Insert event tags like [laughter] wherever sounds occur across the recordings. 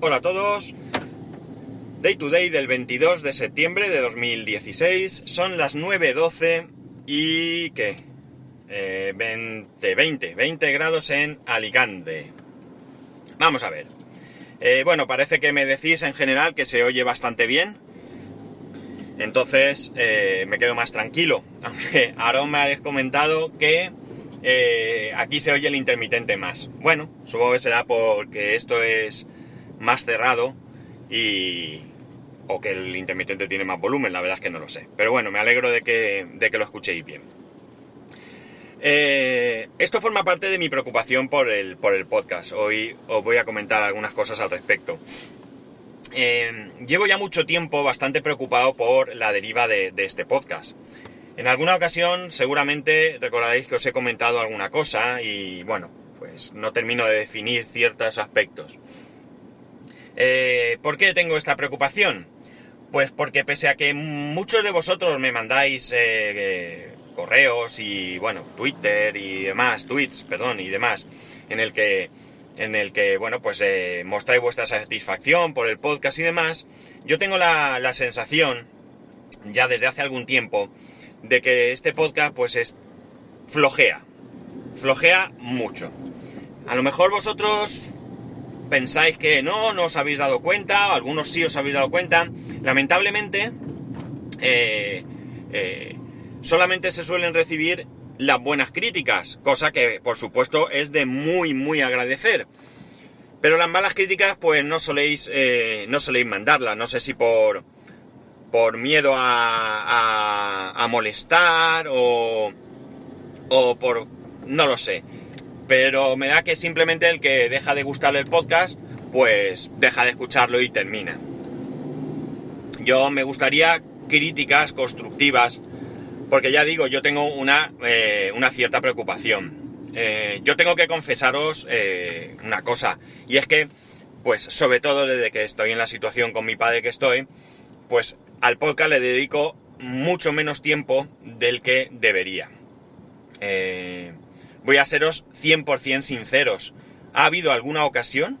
Hola a todos. Day to day del 22 de septiembre de 2016. Son las 9.12 y... ¿qué? Eh, 20, 20, 20 grados en Alicante. Vamos a ver. Eh, bueno, parece que me decís en general que se oye bastante bien. Entonces eh, me quedo más tranquilo. [laughs] Aunque ahora me habéis comentado que eh, aquí se oye el intermitente más. Bueno, supongo que será porque esto es más cerrado y... o que el intermitente tiene más volumen, la verdad es que no lo sé. Pero bueno, me alegro de que, de que lo escuchéis bien. Eh, esto forma parte de mi preocupación por el, por el podcast. Hoy os voy a comentar algunas cosas al respecto. Eh, llevo ya mucho tiempo bastante preocupado por la deriva de, de este podcast. En alguna ocasión seguramente recordaréis que os he comentado alguna cosa y bueno, pues no termino de definir ciertos aspectos. Eh, ¿Por qué tengo esta preocupación? Pues porque pese a que muchos de vosotros me mandáis eh, correos y bueno, Twitter y demás, tweets, perdón, y demás, en el que en el que, bueno, pues eh, mostráis vuestra satisfacción por el podcast y demás, yo tengo la, la sensación, ya desde hace algún tiempo, de que este podcast pues es flojea. Flojea mucho. A lo mejor vosotros pensáis que no, no os habéis dado cuenta, o algunos sí os habéis dado cuenta. Lamentablemente, eh, eh, solamente se suelen recibir las buenas críticas, cosa que por supuesto es de muy, muy agradecer. Pero las malas críticas pues no soléis, eh, no soléis mandarlas, no sé si por por miedo a, a, a molestar o, o por... no lo sé. Pero me da que simplemente el que deja de gustarle el podcast, pues deja de escucharlo y termina. Yo me gustaría críticas constructivas, porque ya digo, yo tengo una, eh, una cierta preocupación. Eh, yo tengo que confesaros eh, una cosa, y es que, pues sobre todo desde que estoy en la situación con mi padre que estoy, pues al podcast le dedico mucho menos tiempo del que debería. Eh, voy a seros 100% sinceros. Ha habido alguna ocasión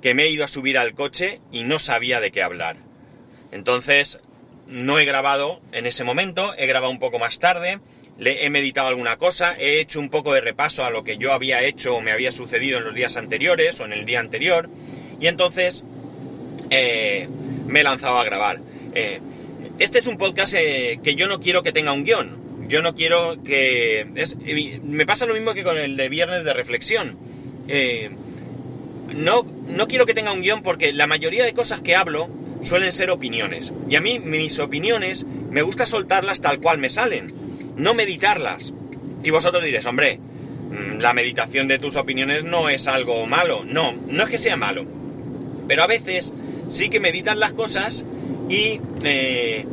que me he ido a subir al coche y no sabía de qué hablar. Entonces, no he grabado en ese momento, he grabado un poco más tarde, le he meditado alguna cosa, he hecho un poco de repaso a lo que yo había hecho o me había sucedido en los días anteriores o en el día anterior, y entonces eh, me he lanzado a grabar. Eh, este es un podcast eh, que yo no quiero que tenga un guion. Yo no quiero que... me pasa lo mismo que con el de viernes de reflexión. Eh, no, no quiero que tenga un guion porque la mayoría de cosas que hablo suelen ser opiniones. Y a mí mis opiniones me gusta soltarlas tal cual me salen, no meditarlas. Y vosotros diréis, hombre, mm, la meditación de tus opiniones no es algo malo. No, no es que sea malo. Pero a veces sí que meditan las cosas y eh,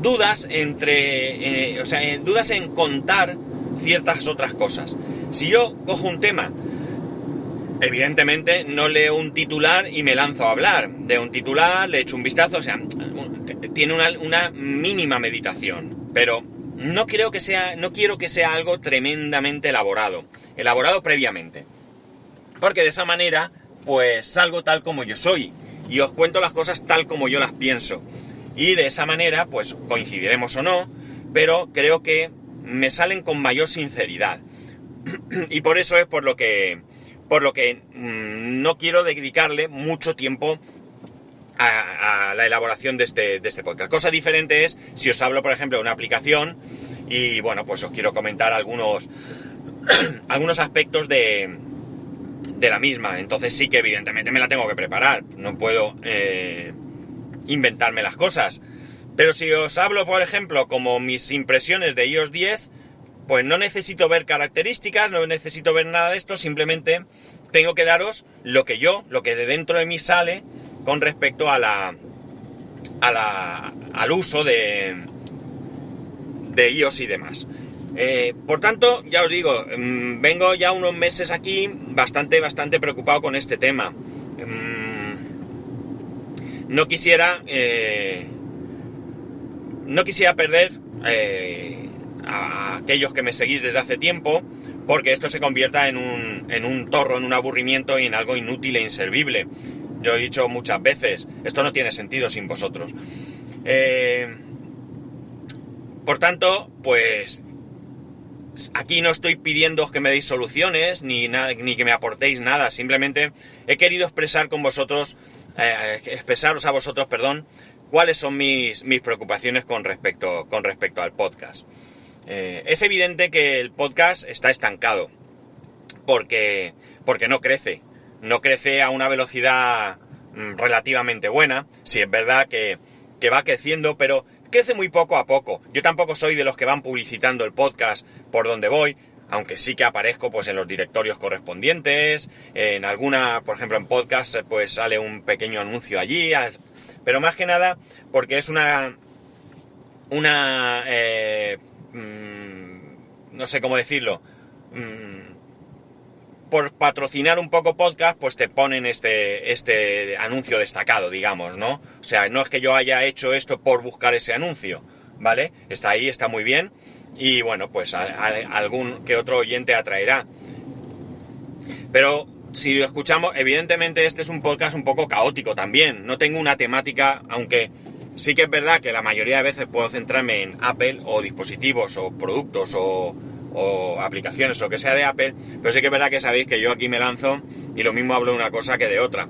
dudas entre, eh, o sea, dudas en contar ciertas otras cosas. Si yo cojo un tema, evidentemente no leo un titular y me lanzo a hablar. De un titular, le echo un vistazo, o sea, tiene una, una mínima meditación, pero no creo que sea, no quiero que sea algo tremendamente elaborado, elaborado previamente. Porque de esa manera, pues salgo tal como yo soy y os cuento las cosas tal como yo las pienso. Y de esa manera, pues coincidiremos o no, pero creo que me salen con mayor sinceridad. [clears throat] y por eso es por lo que, por lo que mmm, no quiero dedicarle mucho tiempo a, a, la elaboración de este, de este podcast. Cosa diferente es si os hablo, por ejemplo, de una aplicación y bueno, pues os quiero comentar algunos, [clears throat] algunos aspectos de, de la misma. Entonces sí que evidentemente me la tengo que preparar. No puedo eh, inventarme las cosas. Pero si os hablo, por ejemplo, como mis impresiones de iOS 10, pues no necesito ver características, no necesito ver nada de esto, simplemente tengo que daros lo que yo, lo que de dentro de mí sale con respecto a la, a la al uso de, de iOS y demás. Eh, por tanto, ya os digo, mmm, vengo ya unos meses aquí bastante, bastante preocupado con este tema. No quisiera, eh, no quisiera perder eh, a aquellos que me seguís desde hace tiempo, porque esto se convierta en un, en un torro, en un aburrimiento y en algo inútil e inservible. Yo he dicho muchas veces, esto no tiene sentido sin vosotros. Eh, por tanto, pues aquí no estoy pidiendo que me deis soluciones ni, ni que me aportéis nada, simplemente he querido expresar con vosotros, eh, expresaros a vosotros, perdón, cuáles son mis, mis preocupaciones con respecto, con respecto al podcast. Eh, es evidente que el podcast está estancado, porque, porque no crece, no crece a una velocidad mm, relativamente buena, si es verdad que, que va creciendo, pero crece muy poco a poco. Yo tampoco soy de los que van publicitando el podcast por donde voy, aunque sí que aparezco pues en los directorios correspondientes, en alguna, por ejemplo en podcast, pues sale un pequeño anuncio allí, pero más que nada porque es una, una, eh, mm, no sé cómo decirlo, mm, por patrocinar un poco podcast, pues te ponen este, este anuncio destacado, digamos, ¿no? O sea, no es que yo haya hecho esto por buscar ese anuncio, ¿vale? Está ahí, está muy bien. Y bueno, pues algún que otro oyente atraerá. Pero si lo escuchamos, evidentemente este es un podcast un poco caótico también. No tengo una temática, aunque sí que es verdad que la mayoría de veces puedo centrarme en Apple o dispositivos o productos o, aplicaciones o que sea de Apple, pero sí que es verdad que sabéis que yo aquí me lanzo y lo mismo hablo de una cosa que de otra.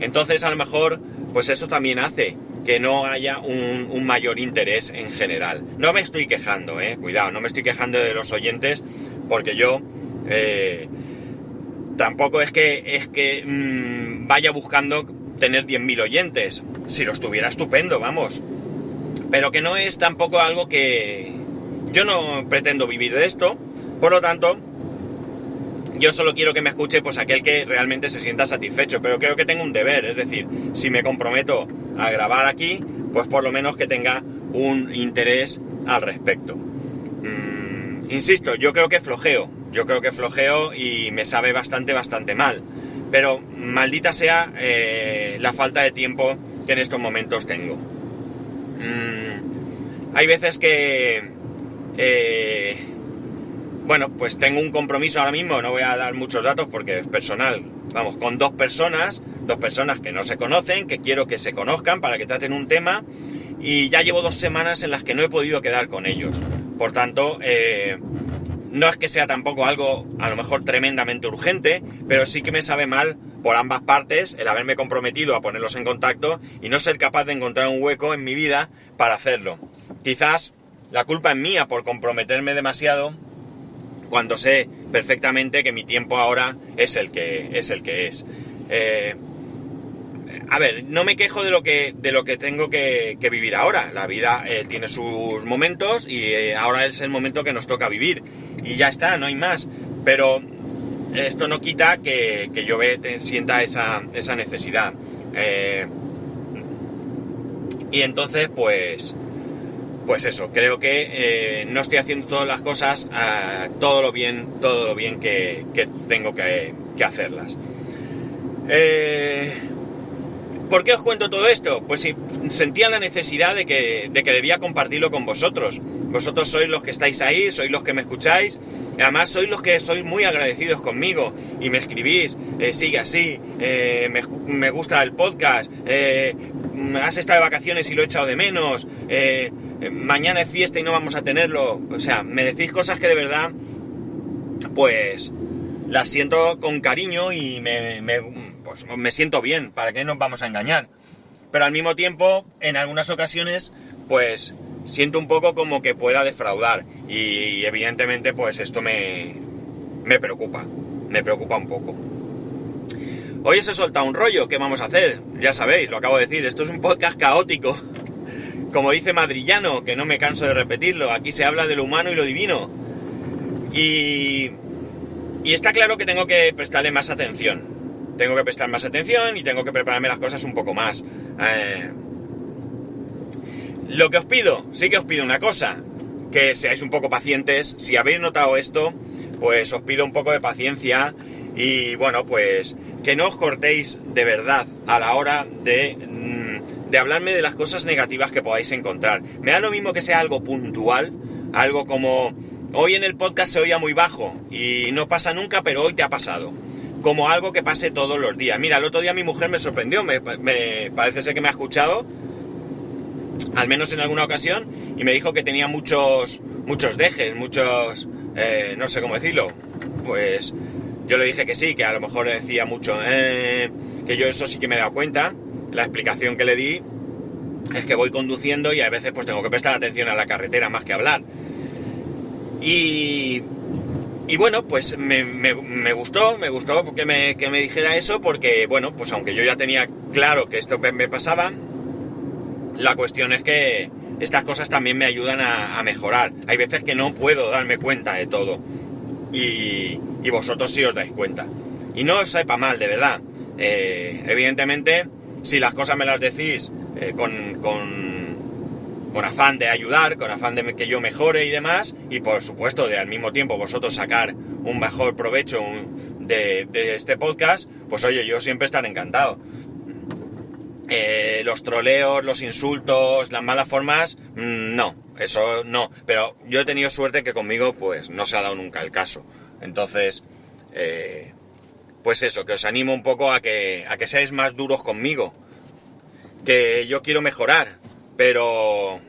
Entonces a lo mejor, pues eso también hace que no haya un, mayor interés en general. No me estoy quejando, eh, cuidado, no me estoy quejando de los oyentes porque yo eh, tampoco es que, es que mm, vaya buscando tener 10.000 oyentes. Si lo estuviera estupendo, vamos. Pero que no es tampoco algo que, yo no pretendo vivir de esto, por lo tanto, yo solo quiero que me escuche pues aquel que realmente se sienta satisfecho, pero creo que tengo un deber, es decir, si me comprometo a grabar aquí, pues por lo menos que tenga un interés al respecto. Mm, insisto, yo creo que flojeo, yo creo que flojeo y me sabe bastante, bastante mal, pero maldita sea eh, la falta de tiempo que en estos momentos tengo. Mm, hay veces que eh, bueno, pues tengo un compromiso ahora mismo, no voy a dar muchos datos porque es personal, vamos, con dos personas, dos personas que no se conocen, que quiero que se conozcan para que traten un tema y ya llevo dos semanas en las que no he podido quedar con ellos. Por tanto, eh, no es que sea tampoco algo a lo mejor tremendamente urgente, pero sí que me sabe mal por ambas partes el haberme comprometido a ponerlos en contacto y no ser capaz de encontrar un hueco en mi vida para hacerlo. Quizás la culpa es mía por comprometerme demasiado cuando sé perfectamente que mi tiempo ahora es el que es. El que es. Eh, a ver, no me quejo de lo que, de lo que tengo que, vivir ahora. La vida eh, tiene sus momentos y eh, ahora es el momento que nos toca vivir. Y ya está, no hay más. Pero esto no quita que, yo ve, sienta esa, esa necesidad. y entonces, pues, pues eso, creo que eh, no estoy haciendo todas las cosas todo lo bien, todo lo bien que, tengo que, hacerlas. Eh, ¿Por qué os cuento todo esto? Pues si sentía la necesidad de que, debía compartirlo con vosotros. Vosotros sois los que estáis ahí, sois los que me escucháis, además sois los que sois muy agradecidos conmigo y me escribís, eh, sigue así, me, me, gusta el podcast, has estado de vacaciones y lo he echado de menos, eh, mañana es fiesta y no vamos a tenerlo. O sea, me decís cosas que de verdad, pues, las siento con cariño y me, pues, me siento bien, ¿para qué nos vamos a engañar? Pero al mismo tiempo, en algunas ocasiones, pues, siento un poco como que pueda defraudar. Y, evidentemente, pues, esto me, me preocupa. Me preocupa un poco. Hoy se soltado un rollo, ¿qué vamos a hacer? Ya sabéis, lo acabo de decir, esto es un podcast caótico. Como dice Madrillano, que no me canso de repetirlo, aquí se habla de lo humano y lo divino. Y, y está claro que tengo que prestarle más atención. Tengo que prestar más atención y tengo que prepararme las cosas un poco más. Eh, lo que os pido, sí que os pido una cosa, que seáis un poco pacientes. Si habéis notado esto, pues os pido un poco de paciencia y bueno, pues que no os cortéis de verdad a la hora de de hablarme de las cosas negativas que podáis encontrar. Me da lo mismo que sea algo puntual, algo como hoy en el podcast se oía muy bajo y no pasa nunca, pero hoy te ha pasado. Como algo que pase todos los días. Mira, el otro día mi mujer me sorprendió, me, parece ser que me ha escuchado, al menos en alguna ocasión, y me dijo que tenía muchos, muchos dejes, muchos, eh, no sé cómo decirlo, pues yo le dije que sí, que a lo mejor decía mucho, eh, que yo eso sí que me he dado cuenta, la explicación que le di es que voy conduciendo y a veces pues tengo que prestar atención a la carretera más que hablar. Y, y bueno, pues me, gustó, me gustó que me, que me dijera eso porque, bueno, pues aunque yo ya tenía claro que esto me pasaba, la cuestión es que estas cosas también me ayudan a, mejorar. Hay veces que no puedo darme cuenta de todo. Y, y vosotros sí os dais cuenta. Y no os sepa mal, de verdad. Eh, evidentemente, si las cosas me las decís eh, con, con, afán de ayudar, con afán de que yo mejore y demás, y por supuesto de al mismo tiempo vosotros sacar un mejor provecho de, este podcast, pues oye, yo siempre estaré encantado. Eh, los troleos, los insultos, las malas formas, mm, no, eso no. Pero yo he tenido suerte que conmigo pues no se ha dado nunca el caso. Entonces, eh, pues eso, que os animo un poco a que, a que seáis más duros conmigo que yo quiero mejorar, pero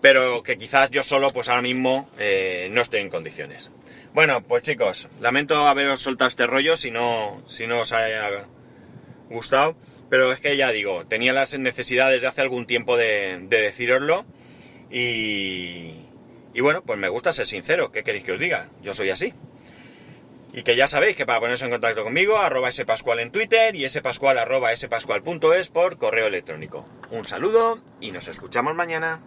pero que quizás yo solo pues ahora mismo eh, no estoy en condiciones. Bueno, pues chicos, lamento haberos soltado este rollo si no, si no os haya gustado, pero es que ya digo, tenía las necesidades de hace algún tiempo de, de deciroslo y, y bueno, pues me gusta ser sincero, ¿qué queréis que os diga? Yo soy así. Y que ya sabéis que para ponerse en contacto conmigo, arroba spascual en Twitter y spascual arroba spascual.es por correo electrónico. Un saludo y nos escuchamos mañana.